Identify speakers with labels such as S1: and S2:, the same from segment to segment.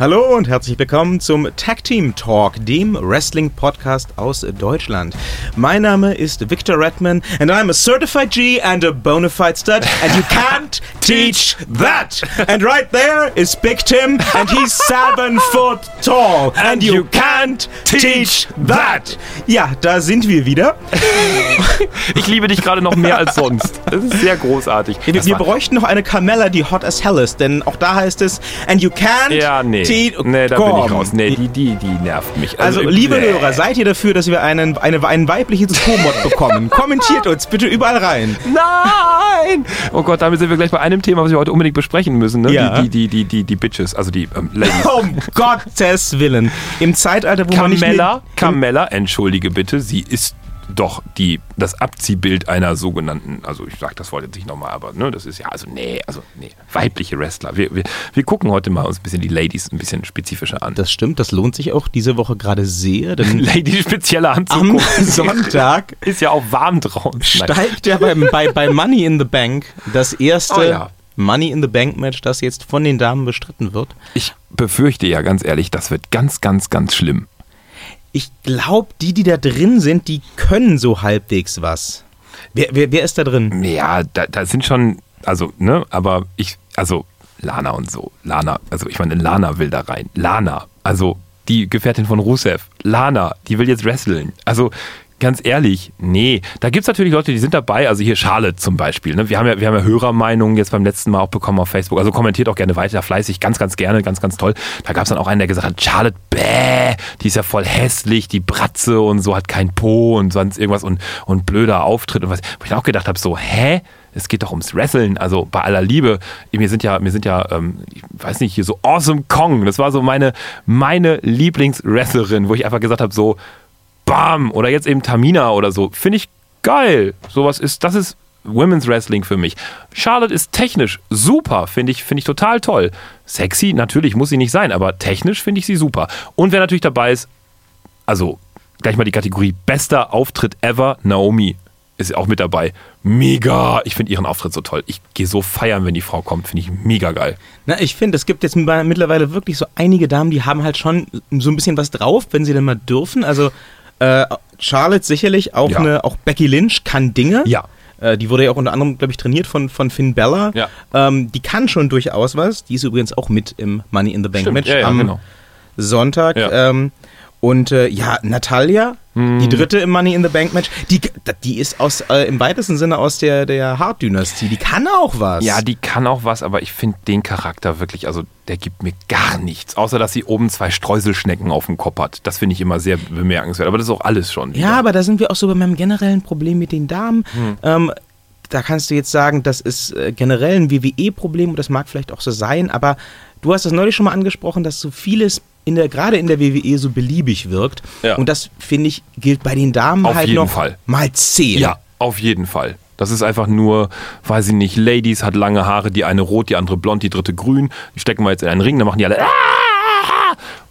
S1: Hallo und herzlich willkommen zum Tag Team Talk, dem Wrestling Podcast aus Deutschland. Mein Name ist Victor Redman and I'm a certified G and a bona fide stud and you can't teach that. And right there is Big Tim and he's seven foot tall and you can't teach that. Ja, da sind wir wieder.
S2: Ich liebe dich gerade noch mehr als sonst. Das ist sehr großartig.
S1: Wir, wir bräuchten noch eine Carmella, die hot as hell ist, denn auch da heißt es and you can't
S2: Ja, nee.
S1: Teach
S2: Nee, da bin
S1: Komm.
S2: ich raus. Nee, die, die, die nervt mich.
S1: Also, liebe
S2: nee.
S1: Hörer, seid ihr dafür, dass wir einen, eine, einen weiblichen Co-Mod bekommen? Kommentiert uns bitte überall rein.
S2: Nein! Oh Gott, damit sind wir gleich bei einem Thema, was wir heute unbedingt besprechen müssen. Ne?
S1: Ja.
S2: Die, die, die, die, die Bitches, also die ähm, Ladies.
S1: Um Gottes Willen. Im Zeitalter, wo man nicht
S2: Carmella,
S1: mehr...
S2: Carmella, entschuldige bitte, sie ist doch die, das Abziehbild einer sogenannten, also ich sag das Wort jetzt nicht nochmal, aber ne, das ist ja, also nee, also nee, weibliche Wrestler. Wir, wir, wir gucken heute mal uns ein bisschen die Ladies ein bisschen spezifischer an.
S1: Das stimmt, das lohnt sich auch diese Woche gerade sehr, denn
S2: Lady spezielle
S1: am
S2: anzugucken.
S1: Sonntag
S2: Ist ja auch warm draußen.
S1: Steigt ja bei, bei, bei Money in the Bank das erste
S2: Oh ja.
S1: Money in the Bank Match, das jetzt von den Damen bestritten wird.
S2: Ich befürchte ja ganz ehrlich, das wird ganz, ganz, ganz schlimm.
S1: Ich glaube, die, die da drin sind, die können so halbwegs was. Wer, wer, wer ist da drin?
S2: Ja, da, da sind schon, also, ne, aber ich, also Lana und so. Lana, also ich meine, Lana will da rein. Lana, also die Gefährtin von Rusev. Lana, die will jetzt wresteln. Also ganz ehrlich, nee. Da gibt es natürlich Leute, die sind dabei. Also hier Charlotte zum Beispiel. Ne? Wir, haben ja, wir haben ja Hörermeinungen jetzt beim letzten Mal auch bekommen auf Facebook. Also kommentiert auch gerne weiter, fleißig, ganz, ganz gerne, ganz, ganz toll. Da gab es dann auch einen, der gesagt hat, Charlotte, bäh, die ist ja voll hässlich, die Bratze und so, hat kein Po und sonst irgendwas und, und blöder Auftritt und was. Wo ich dann auch gedacht habe, so, hä? Es geht doch ums Wrestlen, also bei aller Liebe. Mir sind ja, mir sind ja, ähm, ich weiß nicht, hier so Awesome Kong. Das war so meine, meine Lieblingswrestlerin, wo ich einfach gesagt habe, so, bam, oder jetzt eben Tamina oder so. Finde ich geil. Sowas ist, das ist Women's Wrestling für mich. Charlotte ist technisch super, finde ich, finde ich total toll. Sexy, natürlich muss sie nicht sein, aber technisch finde ich sie super. Und wer natürlich dabei ist, also gleich mal die Kategorie bester Auftritt ever, Naomi ist auch mit dabei. Mega, ich finde ihren Auftritt so toll. Ich gehe so feiern, wenn die Frau kommt, finde ich mega geil.
S1: Na, ich finde, es gibt jetzt mittlerweile wirklich so einige Damen, die haben halt schon so ein bisschen was drauf, wenn sie denn mal dürfen. Also äh, Charlotte sicherlich, auch,
S2: Ja.
S1: eine, auch Becky Lynch kann Dinge.
S2: Ja.
S1: Äh, die wurde ja auch unter anderem, glaube ich, trainiert von, von Finn Bella.
S2: Ja.
S1: Ähm, die kann schon durchaus was. Die ist übrigens auch mit im Money in the Bank
S2: Stimmt,
S1: Match
S2: ja,
S1: am
S2: genau.
S1: Sonntag.
S2: Ja.
S1: Ähm, und äh, ja, Natalia,
S2: Hm.
S1: die dritte im Money in the Bank Match, die, die ist aus, äh, im weitesten Sinne aus der, der Hart-Dynastie. Die kann auch was.
S2: Ja, die kann auch was, aber ich finde den Charakter wirklich, also der gibt mir gar nichts. Außer, dass sie oben zwei Streuselschnecken auf dem Kopf hat. Das finde ich immer sehr bemerkenswert. Aber das ist auch alles schon.
S1: Ja, aber da sind wir auch so bei meinem generellen Problem mit den Damen.
S2: Hm.
S1: Ähm, da kannst du jetzt sagen, das ist äh, generell ein WWE-Problem und das mag vielleicht auch so sein, aber du hast das neulich schon mal angesprochen, dass so vieles in der, gerade in der WWE so beliebig wirkt.
S2: Ja.
S1: Und das, finde ich, gilt bei den Damen
S2: Auf
S1: halt
S2: jeden
S1: noch
S2: Fall.
S1: mal zehn.
S2: Ja, auf jeden Fall. Das ist einfach nur, weiß ich nicht, Ladies hat lange Haare, die eine rot, die andere blond, die dritte grün. Die stecken wir jetzt in einen Ring, dann machen die alle "Ah!"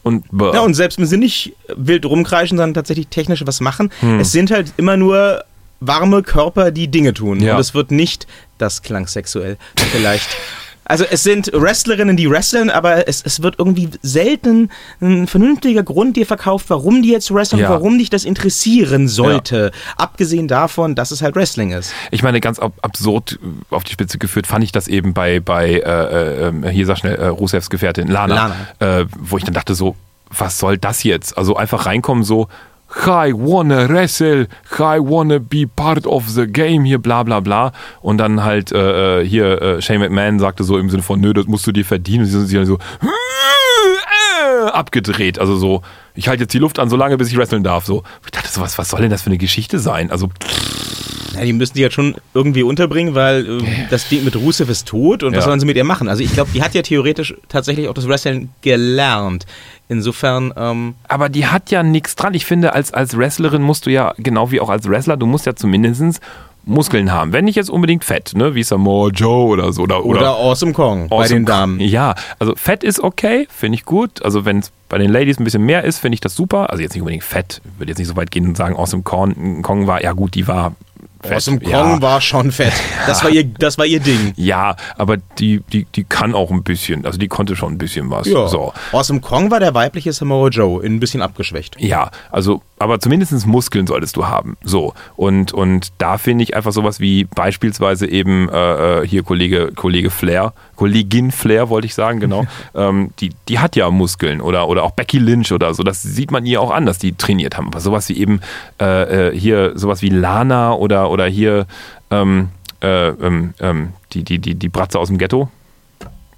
S2: und.
S1: Ja, und selbst wenn sie nicht wild rumkreischen, sondern tatsächlich technisch was machen,
S2: Hm.
S1: es sind halt immer nur warme Körper, die Dinge tun.
S2: Ja.
S1: Und es wird nicht, das klang sexuell, vielleicht. Also es sind Wrestlerinnen, die wresteln, aber es, es wird irgendwie selten ein vernünftiger Grund dir verkauft, warum die jetzt wresteln,
S2: Ja.
S1: warum dich das interessieren sollte. Abgesehen davon, dass es halt Wrestling ist.
S2: Ich meine, ganz ab absurd auf die Spitze geführt fand ich das eben bei, bei äh, äh, hier sag schnell, äh, Rusevs Gefährtin Lana, Äh, wo ich dann dachte so, was soll das jetzt? Also einfach reinkommen so, I wanna wrestle, I wanna be part of the game, hier bla bla bla. Und dann halt äh, äh, hier äh, Shane McMahon sagte so im Sinne von, nö, das musst du dir verdienen. Und sie sind so äh, abgedreht. Also so, ich halte jetzt die Luft an, so lange, bis ich wresteln darf. So, ich dachte so, was, was soll denn das für eine Geschichte sein? Also
S1: Ja, die müssen die halt schon irgendwie unterbringen, weil äh, das Ding mit Rusev ist tot und was
S2: Ja.
S1: sollen sie mit ihr machen? Also ich glaube, die hat ja theoretisch tatsächlich auch das Wrestling gelernt. Insofern, ähm,
S2: Aber die hat ja nichts dran. Ich finde, als, als Wrestlerin musst du ja, genau wie auch als Wrestler, du musst ja zumindest Muskeln haben. Wenn nicht jetzt unbedingt Fett, ne? Wie Samoa Joe oder so. Oder,
S1: oder, Awesome Kong bei
S2: Awesome
S1: den Damen.
S2: Ja, also Fett ist okay, finde ich gut. Also wenn es bei den Ladies ein bisschen mehr ist, finde ich das super. Also jetzt nicht unbedingt Fett. Ich würde jetzt nicht so weit gehen und sagen, Awesome Kong, Kong war, ja gut, die war fett.
S1: Awesome Kong
S2: ja.
S1: war schon fett. Das war ihr, das war ihr Ding.
S2: Ja, aber die, die, die kann auch ein bisschen, also die konnte schon ein bisschen was.
S1: Ja.
S2: So.
S1: Awesome Kong war der weibliche Samoa Joe, ein bisschen abgeschwächt.
S2: Ja, also, aber zumindest Muskeln solltest du haben. So. Und, und da finde ich einfach sowas wie beispielsweise eben äh, äh, hier Kollege, Kollege Flair, Kollegin Flair wollte ich sagen, genau. ähm, die, die hat ja Muskeln oder, oder auch Becky Lynch oder so. Das sieht man ihr auch an, dass die trainiert haben. Aber sowas wie eben äh, äh, hier, sowas wie Lana oder, oder hier ähm, äh, ähm, ähm, die, die, die, die Bratze aus dem Ghetto.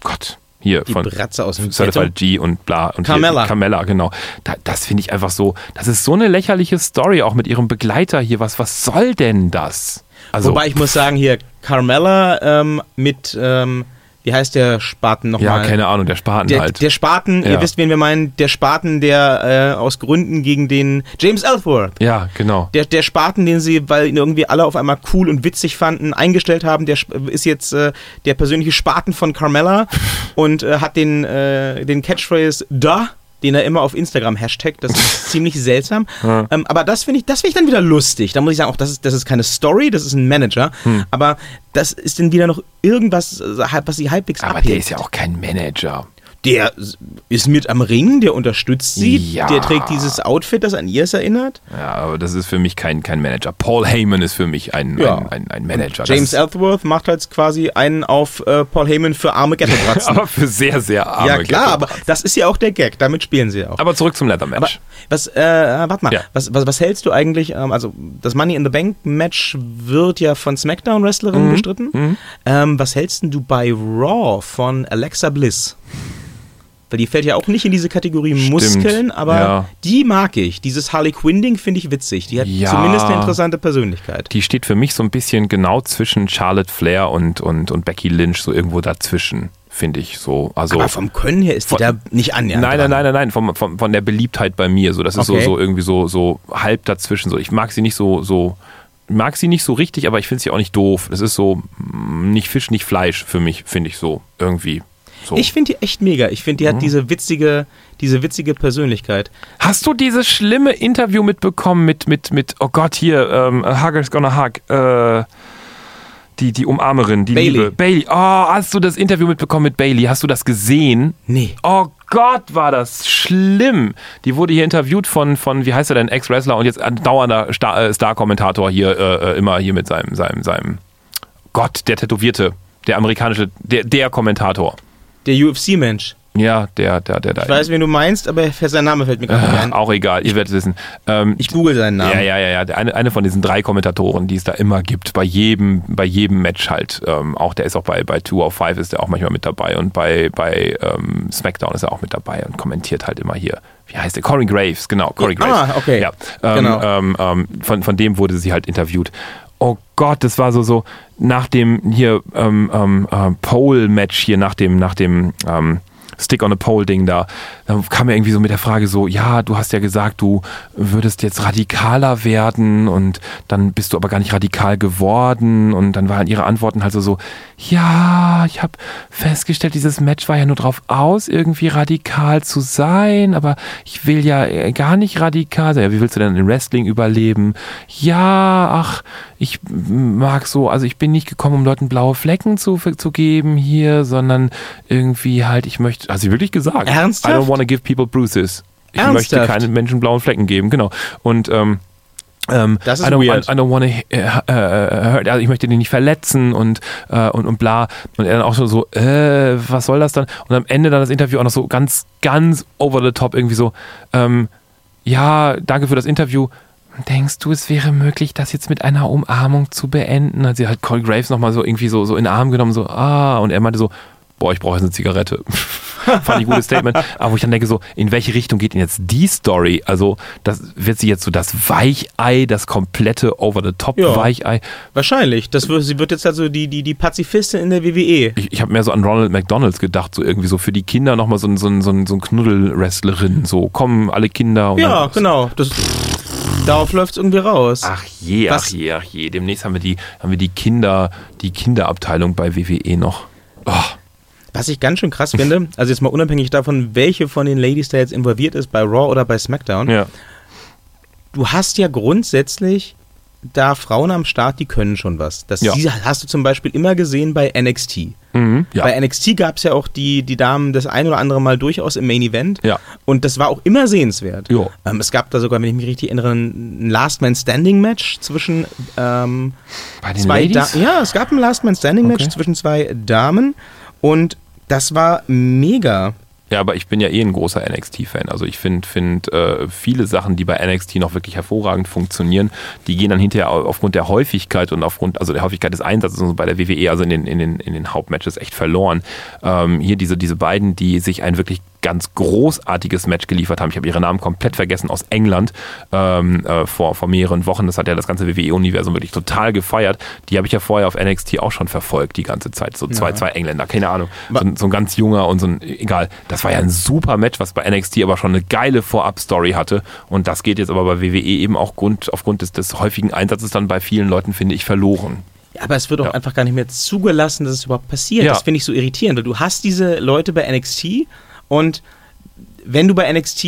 S2: Gott. Hier
S1: Die
S2: von
S1: Bratze aus dem.
S2: Certified G und bla. Und hier-
S1: Carmella.
S2: Carmella, genau. Da, das finde ich einfach so, das ist so eine lächerliche Story, auch mit ihrem Begleiter hier. Was, was soll denn das? Also,
S1: Wobei ich muss sagen, hier Carmella ähm, mit, ähm, wie heißt der Spaten
S2: ja,
S1: nochmal?
S2: keine Ahnung, der Spaten
S1: Der,
S2: halt.
S1: der Spaten, ihr
S2: Ja.
S1: wisst, wen wir meinen, der Spaten, der äh, aus Gründen gegen den James Ellsworth.
S2: ja, genau.
S1: Der, der Spaten, den sie, weil ihn irgendwie alle auf einmal cool und witzig fanden, eingestellt haben, der ist jetzt äh, der persönliche Spaten von Carmella und äh, hat den, äh, den Catchphrase da, den er immer auf Instagram hashtag. Das ist ziemlich seltsam.
S2: Ja.
S1: Ähm, aber das finde ich, das finde ich dann wieder lustig. Da muss ich sagen, auch das ist, das ist keine Story, das ist ein Manager.
S2: Hm.
S1: Aber das ist dann wieder noch irgendwas, äh, was sie halbwegs
S2: Aber
S1: abhebt.
S2: der ist ja auch kein Manager.
S1: Der ist mit am Ring, der unterstützt sie,
S2: Ja.
S1: der trägt dieses Outfit, das an ihr es erinnert.
S2: Ja, aber das ist für mich kein, kein Manager. Paul Heyman ist für mich ein,
S1: Ja.
S2: ein, ein, ein Manager.
S1: James
S2: das
S1: Ellsworth macht halt quasi einen auf äh, Paul Heyman für arme Ghetto-Bratzen.
S2: aber für sehr, sehr arme
S1: ja klar, aber das ist ja auch der Gag, damit spielen sie ja auch.
S2: Aber zurück zum Leather
S1: Aber
S2: Match.
S1: was, äh, warte mal,
S2: Ja.
S1: was, was, was hältst du eigentlich, ähm, also das Money in the Bank Match wird ja von SmackDown-Wrestlerinnen
S2: Mhm.
S1: bestritten. Ähm, was hältst denn du bei Raw von Alexa Bliss? Weil die fällt ja auch nicht in diese Kategorie
S2: Stimmt,
S1: Muskeln, aber
S2: ja.
S1: die mag ich. Dieses Harley Quinn-Ding finde ich witzig. Die hat
S2: Ja.
S1: zumindest eine interessante Persönlichkeit.
S2: die steht für mich so ein bisschen genau zwischen Charlotte Flair und, und, und Becky Lynch, so irgendwo dazwischen, finde ich so. Also,
S1: aber vom Können her ist die
S2: Von-
S1: da nicht annähernd.
S2: nein, nein, nein, nein, nein, von, von, von der Beliebtheit bei mir. So, das ist
S1: Okay.
S2: so, so irgendwie so, so halb dazwischen. So, ich mag sie nicht so, so, mag sie nicht so richtig, aber ich finde sie auch nicht doof. Das ist so mm, nicht Fisch, nicht Fleisch für mich, finde ich so irgendwie. So.
S1: Ich finde die echt mega. Ich finde, die
S2: Mhm.
S1: hat diese witzige, diese witzige Persönlichkeit.
S2: Hast du dieses schlimme Interview mitbekommen mit, mit, mit oh Gott, hier, ähm, a Hugger's gonna hug, äh, die, die Umarmerin, die
S1: Bailey.
S2: Liebe. Bailey. Oh, hast du das Interview mitbekommen mit Bailey? Hast du das gesehen?
S1: Nee.
S2: Oh Gott, war das schlimm. Die wurde hier interviewt von, von wie heißt er denn, Ex-Wrestler und jetzt ein dauernder Star- äh, Star-Kommentator hier, äh, äh, immer hier mit seinem, seinem, seinem, Gott, der Tätowierte, der amerikanische, der, der Kommentator.
S1: Der UFC-Mensch.
S2: Ja, der, der, der da.
S1: Ich weiß, wen du meinst, aber sein Name fällt mir gerade nicht
S2: Ach,
S1: ein.
S2: auch egal, ihr werdet es wissen. Ähm,
S1: Ich google seinen Namen.
S2: Ja, ja, ja, ja. Eine, eine von diesen drei Kommentatoren, die es da immer gibt, bei jedem, bei jedem Match halt. Ähm, auch der ist auch bei, bei 205 ist der auch manchmal mit dabei und bei, bei ähm, SmackDown ist er auch mit dabei und kommentiert halt immer hier. Wie heißt der? Corey Graves, genau, Corey Graves.
S1: ah, okay.
S2: Ja. Ähm,
S1: Genau.
S2: ähm, ähm, von, von dem wurde sie halt interviewt. Oh Gott, das war so, so nach dem hier ähm, ähm, äh, Pole-Match hier, nach dem, nach dem ähm, Stick on a Pole Ding da, da kam er irgendwie so mit der Frage so, ja, du hast ja gesagt, du würdest jetzt radikaler werden und dann bist du aber gar nicht radikal geworden und dann waren ihre Antworten halt so so, ja, ich habe festgestellt, dieses Match war ja nur drauf aus, irgendwie radikal zu sein, aber ich will ja äh, gar nicht radikal sein. Ja, wie willst du denn im Wrestling überleben? Ja, ach, ich mag so, also ich bin nicht gekommen, um Leuten blaue Flecken zu, zu geben hier, sondern irgendwie halt, ich möchte, hast du wirklich gesagt?
S1: Ernsthaft?
S2: I don't want to give people bruises. Ich
S1: Ernsthaft?
S2: möchte keinen Menschen blauen Flecken geben, genau. Und ähm, ähm,
S1: Das ist
S2: I don't,
S1: weird.
S2: I, I don't wanna, äh, hurt, also ich möchte den nicht verletzen und, äh, und, und bla. Und er dann auch schon so, äh, was soll das dann? Und am Ende dann das Interview auch noch so ganz, ganz over the top irgendwie so, ähm, ja, danke für das Interview. Denkst du, es wäre möglich, das jetzt mit einer Umarmung zu beenden? Hat sie halt Corey Graves nochmal so irgendwie so, so in den Arm genommen, so, ah, und er meinte so, boah, ich brauche jetzt eine Zigarette. Fand ich ein gutes Statement. Aber wo ich dann denke, so, in welche Richtung geht denn jetzt die Story? Also, das wird sie jetzt so das Weichei, das komplette Over-the-Top
S1: Ja.
S2: Weichei.
S1: Wahrscheinlich. Das wird, sie wird jetzt also die, die, die Pazifistin in der. WWE.
S2: Ich, ich habe mehr so an Ronald McDonalds gedacht, so irgendwie so für die Kinder nochmal so ein, so ein, so ein, so ein Knuddel-Wrestlerin. So, kommen alle Kinder. Und
S1: Ja,
S2: dann,
S1: genau. Das, darauf läuft es irgendwie raus.
S2: Ach je, ach
S1: Was-
S2: je, ach je. Demnächst haben wir die, haben wir die Kinder, die Kinderabteilung bei WWE noch. Oh,
S1: Was ich ganz schön krass finde, also jetzt mal unabhängig davon, welche von den Ladies da jetzt involviert ist, bei Raw oder bei SmackDown,
S2: ja.
S1: du hast ja grundsätzlich da Frauen am Start, die können schon was. Das
S2: Ja.
S1: hast du zum Beispiel immer gesehen bei NXT.
S2: Mhm, ja.
S1: Bei NXT gab es ja auch die, die Damen das ein oder andere Mal durchaus im Main Event.
S2: Ja.
S1: Und das war auch immer sehenswert. Ähm, es gab da sogar, wenn ich mich richtig erinnere, ein Last Man Standing Match zwischen ähm,
S2: Bei den
S1: zwei
S2: Ladies?
S1: Da ja, es gab ein Last Man Standing Match
S2: Okay.
S1: zwischen zwei Damen und das war mega.
S2: Ja, aber ich bin ja eh ein großer NXT-Fan. Also ich finde find, äh, viele Sachen, die bei NXT noch wirklich hervorragend funktionieren, die gehen dann hinterher au- aufgrund der Häufigkeit und aufgrund, also der Häufigkeit des Einsatzes und so bei der WWE, also in den, in den, in den Hauptmatches echt verloren. Ähm, hier diese, diese beiden, die sich ein wirklich ganz großartiges Match geliefert haben. Ich habe ihre Namen komplett vergessen aus England ähm, äh, vor, vor mehreren Wochen. Das hat ja das ganze WWE-Universum wirklich total gefeiert. Die habe ich ja vorher auf NXT auch schon verfolgt die ganze Zeit. So zwei,
S1: Ja.
S2: zwei Engländer, keine Ahnung. So, so ein ganz junger und so ein, egal. Das war ja ein super Match, was bei NXT aber schon eine geile Vorab-Story hatte. Und das geht jetzt aber bei WWE eben auch Grund, aufgrund des, des häufigen Einsatzes dann bei vielen Leuten, finde ich, verloren.
S1: Ja, aber es wird auch
S2: Ja.
S1: einfach gar nicht mehr zugelassen, dass es überhaupt passiert.
S2: Ja.
S1: Das finde ich so irritierend. Du hast diese Leute bei NXT und wenn du bei NXT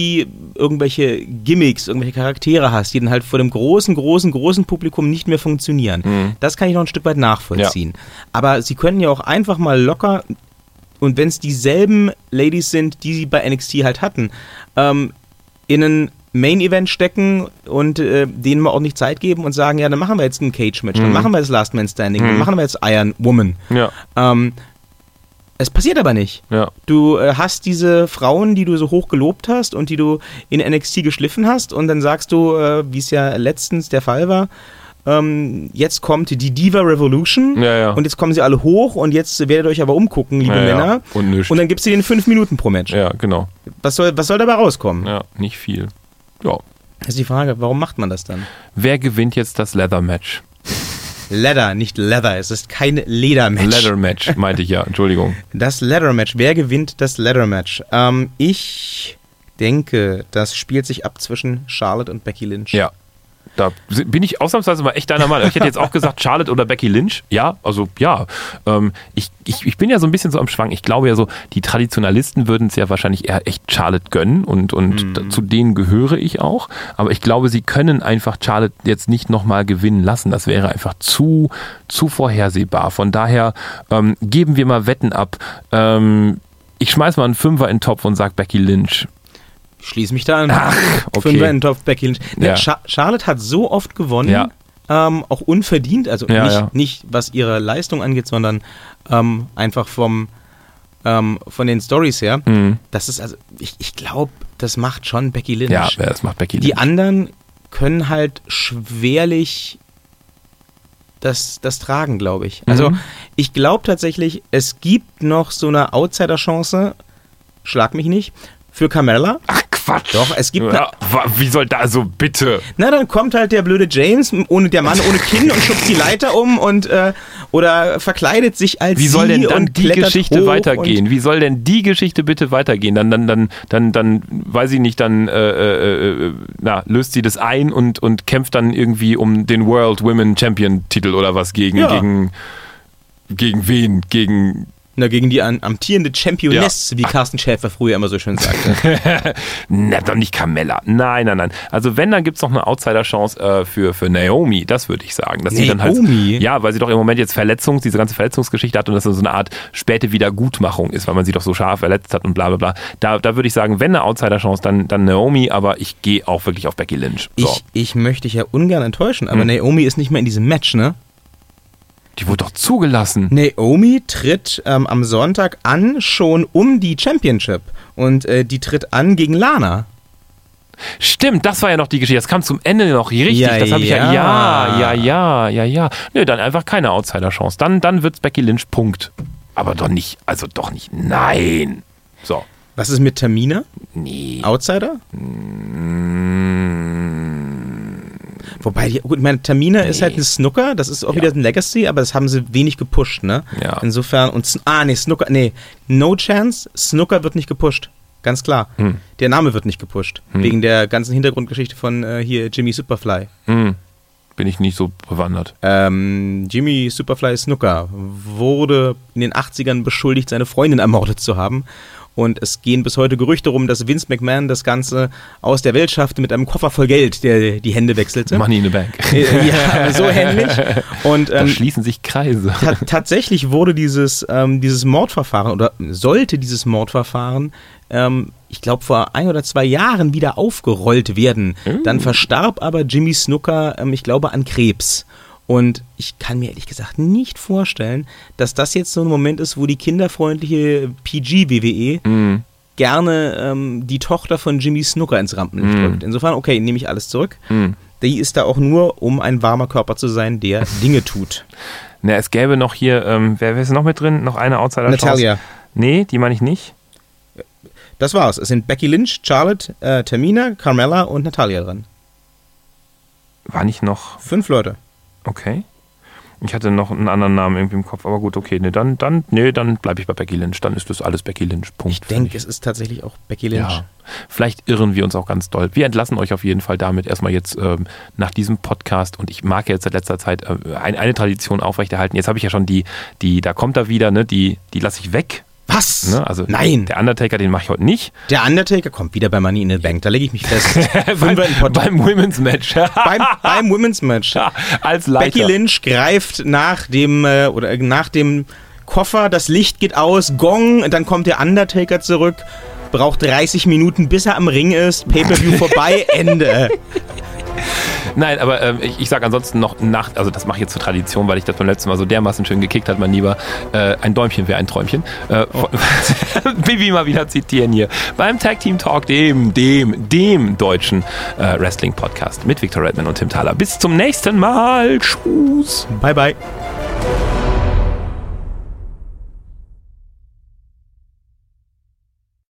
S1: irgendwelche Gimmicks, irgendwelche Charaktere hast, die dann halt vor dem großen, großen, großen Publikum nicht mehr funktionieren,
S2: Mhm.
S1: das kann ich noch ein Stück weit nachvollziehen. Aber sie können ja auch einfach mal locker, und wenn es dieselben Ladies sind, die sie bei NXT halt hatten, ähm, in ein Main-Event stecken und äh, denen mal auch nicht Zeit geben und sagen, ja, dann machen wir jetzt ein Cage-Match, dann
S2: Mhm.
S1: machen wir jetzt Last Man Standing, dann
S2: Mhm.
S1: machen wir jetzt Iron Woman.
S2: Ja,
S1: Ähm, es passiert aber nicht.
S2: ja.
S1: Du äh, hast diese Frauen, die du so hoch gelobt hast und die du in NXT geschliffen hast und dann sagst du, äh, wie es ja letztens der Fall war, ähm, jetzt kommt die Diva Revolution
S2: Ja, ja.
S1: und jetzt kommen sie alle hoch und jetzt werdet ihr euch aber umgucken, liebe
S2: ja,
S1: Männer.
S2: Und.
S1: Und dann gibst du denen fünf Minuten pro Match.
S2: Ja, genau.
S1: Was, soll, was soll dabei rauskommen?
S2: Ja, nicht viel. Ja.
S1: Das ist die Frage, warum macht man das dann?
S2: Wer gewinnt jetzt das Leather-Match?
S1: Leather, nicht Leather. Es ist kein Ledermatch.
S2: Leather-Match, meinte ich ja. Entschuldigung.
S1: Das Leather-Match. Wer gewinnt das Leather-Match? Ähm, ich denke, das spielt sich ab zwischen Charlotte und Becky Lynch.
S2: Ja. Da bin ich ausnahmsweise mal echt deiner Meinung. Ich hätte jetzt auch gesagt Charlotte oder Becky Lynch. Ja, also ja. Ähm, ich, ich, ich bin ja so ein bisschen so am Schwang. Ich glaube ja so, die Traditionalisten würden es ja wahrscheinlich eher echt Charlotte gönnen und, und da- zu denen gehöre ich auch. Aber ich glaube, sie können einfach Charlotte jetzt nicht nochmal gewinnen lassen. Das wäre einfach zu, zu vorhersehbar. Von daher ähm, geben wir mal Wetten ab. Ähm, ich schmeiß mal einen Fünfer in den Topf und sag Becky Lynch.
S1: Ich schließe mich da an.
S2: Ach, okay.
S1: Fünfer in den Topf, Becky Lynch. Ne,
S2: Ja.
S1: Cha Charlotte hat so oft gewonnen,
S2: Ja.
S1: ähm, auch unverdient, also
S2: Ja,
S1: nicht, nicht was ihre Leistung angeht, sondern ähm, einfach vom ähm, von den Stories her.
S2: Mhm.
S1: Das ist also, ich, ich glaube, das macht schon Becky Lynch.
S2: Ja, das macht Becky Lynch.
S1: Die anderen können halt schwerlich das, das tragen, glaube ich. Also
S2: Mhm.
S1: ich glaube tatsächlich, es gibt noch so eine Outsider-Chance, schlag mich nicht, für Carmella.
S2: Ach Quatsch.
S1: Doch, es gibt
S2: Ja, wa- wie soll da, also bitte.
S1: Na, dann kommt halt der blöde James, ohne der Mann ohne Kinn und schubst die Leiter um und äh, oder verkleidet sich als
S2: Wie soll denn dann die Geschichte weitergehen? Wie soll denn die Geschichte bitte weitergehen? Dann, dann, dann, dann, dann, weiß ich nicht, dann äh, äh, äh, na, löst sie das ein und, und kämpft dann irgendwie um den World Women Champion Titel oder was gegen,
S1: Ja.
S2: gegen, gegen wen? Gegen
S1: Na, gegen die an, amtierende Championess, wie Carsten Schäfer früher immer so schön sagte.
S2: Na, doch nicht Carmella. Nein, nein, nein. Also wenn, dann gibt es noch eine Outsider-Chance äh, für, für Naomi, das würde ich sagen. Dass sie dann halt,
S1: Naomi?
S2: ja, weil sie doch im Moment jetzt Verletzungs, diese ganze Verletzungsgeschichte hat und das so eine Art späte Wiedergutmachung ist, weil man sie doch so scharf verletzt hat und bla bla bla. Da, da würde ich sagen, wenn eine Outsider-Chance, dann, dann Naomi, aber ich gehe auch wirklich auf Becky Lynch. So.
S1: Ich, ich möchte dich ja ungern enttäuschen, aber
S2: Hm.
S1: Naomi ist nicht mehr in diesem Match, ne?
S2: Die wurde doch zugelassen.
S1: Naomi tritt ähm, am Sonntag an, schon um die Championship. Und äh, die tritt an gegen Lana.
S2: Stimmt, das war ja noch die Geschichte. Das kam zum Ende noch richtig.
S1: Ja,
S2: das habe ich ja.
S1: ja.
S2: Ja, ja, ja, ja, ja. Nö, dann einfach keine Outsider-Chance. Dann, dann wird's Becky Lynch, Punkt. Aber doch nicht, also doch nicht. Nein. So.
S1: Was ist mit Tamina?
S2: Nee.
S1: Outsider?
S2: Mm,
S1: Wobei, die- gut, meine, Tamina ist halt ein Snooker, das ist auch
S2: Ja.
S1: wieder ein Legacy, aber das haben sie wenig gepusht, ne?
S2: Ja.
S1: Insofern, und, ah, nee, Snooker, nee, No Chance, Snooker wird nicht gepusht. Ganz klar.
S2: Hm.
S1: Der Name wird nicht gepusht. Wegen der ganzen Hintergrundgeschichte von äh, hier Jimmy Superfly.
S2: mm, bin ich nicht so bewandert.
S1: Ähm, Jimmy Superfly Snooker wurde in den 80ern beschuldigt, seine Freundin ermordet zu haben. Und es gehen bis heute Gerüchte rum, dass Vince McMahon das Ganze aus der Welt schaffte mit einem Koffer voll Geld, der die Hände wechselte.
S2: Money in the Bank.
S1: Äh, ja, so ähnlich. Und
S2: Da
S1: ähm,
S2: schließen sich Kreise.
S1: ta tatsächlich wurde dieses, ähm, dieses Mordverfahren oder sollte dieses Mordverfahren, ähm, ich glaube, vor ein oder zwei Jahren wieder aufgerollt werden. Dann verstarb aber Jimmy Snooker, ähm, ich glaube, an Krebs. Und ich kann mir ehrlich gesagt nicht vorstellen, dass das jetzt so ein Moment ist, wo die kinderfreundliche PG-WWE
S2: Mhm.
S1: gerne ähm, die Tochter von Jimmy Snooker ins Rampenlicht
S2: Mhm.
S1: drückt. Insofern, okay, nehme ich alles zurück.
S2: Mhm.
S1: Die ist da auch nur, um ein warmer Körper zu sein, der Dinge tut.
S2: Na, es gäbe noch hier, ähm, wer, wer ist noch mit drin? Noch eine outsider
S1: Natalia.
S2: Nee, die meine ich nicht.
S1: Das war's. Es sind Becky Lynch, Charlotte, äh, Tamina, Carmella und Natalia dran.
S2: War nicht noch.
S1: Fünf Leute.
S2: Okay. Ich hatte noch einen anderen Namen irgendwie im Kopf, aber gut, okay. Nee, dann, dann, nee, dann bleibe ich bei Becky Lynch. Dann ist das alles Becky Lynch. Punkt.
S1: Ich denke, es ist tatsächlich auch Becky Lynch.
S2: Ja. Vielleicht irren wir uns auch ganz doll. Wir entlassen euch auf jeden Fall damit erstmal jetzt ähm, nach diesem Podcast und ich mag jetzt seit letzter Zeit äh, ein, eine Tradition aufrechterhalten. Jetzt habe ich ja schon die, die, da kommt er wieder, ne, die, die lasse ich weg.
S1: Was?
S2: Ne? Also
S1: Nein.
S2: der Undertaker, den mache ich heute nicht.
S1: Der Undertaker kommt wieder bei Money in the Bank. Da lege ich mich fest.
S2: beim, beim Women's Match.
S1: beim, beim Women's Match.
S2: Als Leiter.
S1: Becky Lynch greift nach dem äh, oder äh, nach dem Koffer, das Licht geht aus, Gong, dann kommt der Undertaker zurück, braucht 30 Minuten, bis er am Ring ist, Pay-per-View vorbei, Ende.
S2: Nein, aber ähm, ich, ich sage ansonsten noch nach, also das mache ich jetzt zur Tradition, weil ich das beim letzten Mal so dermaßen schön gekickt hat, mein Lieber. Äh, ein Däumchen wäre ein Träumchen. Äh, von- Bibi mal wieder zitieren hier. Beim Tag Team Talk, dem, dem, dem deutschen äh, Wrestling Podcast mit Victor Redman und Tim Thaler. Bis zum nächsten Mal. Tschüss.
S1: Bye bye.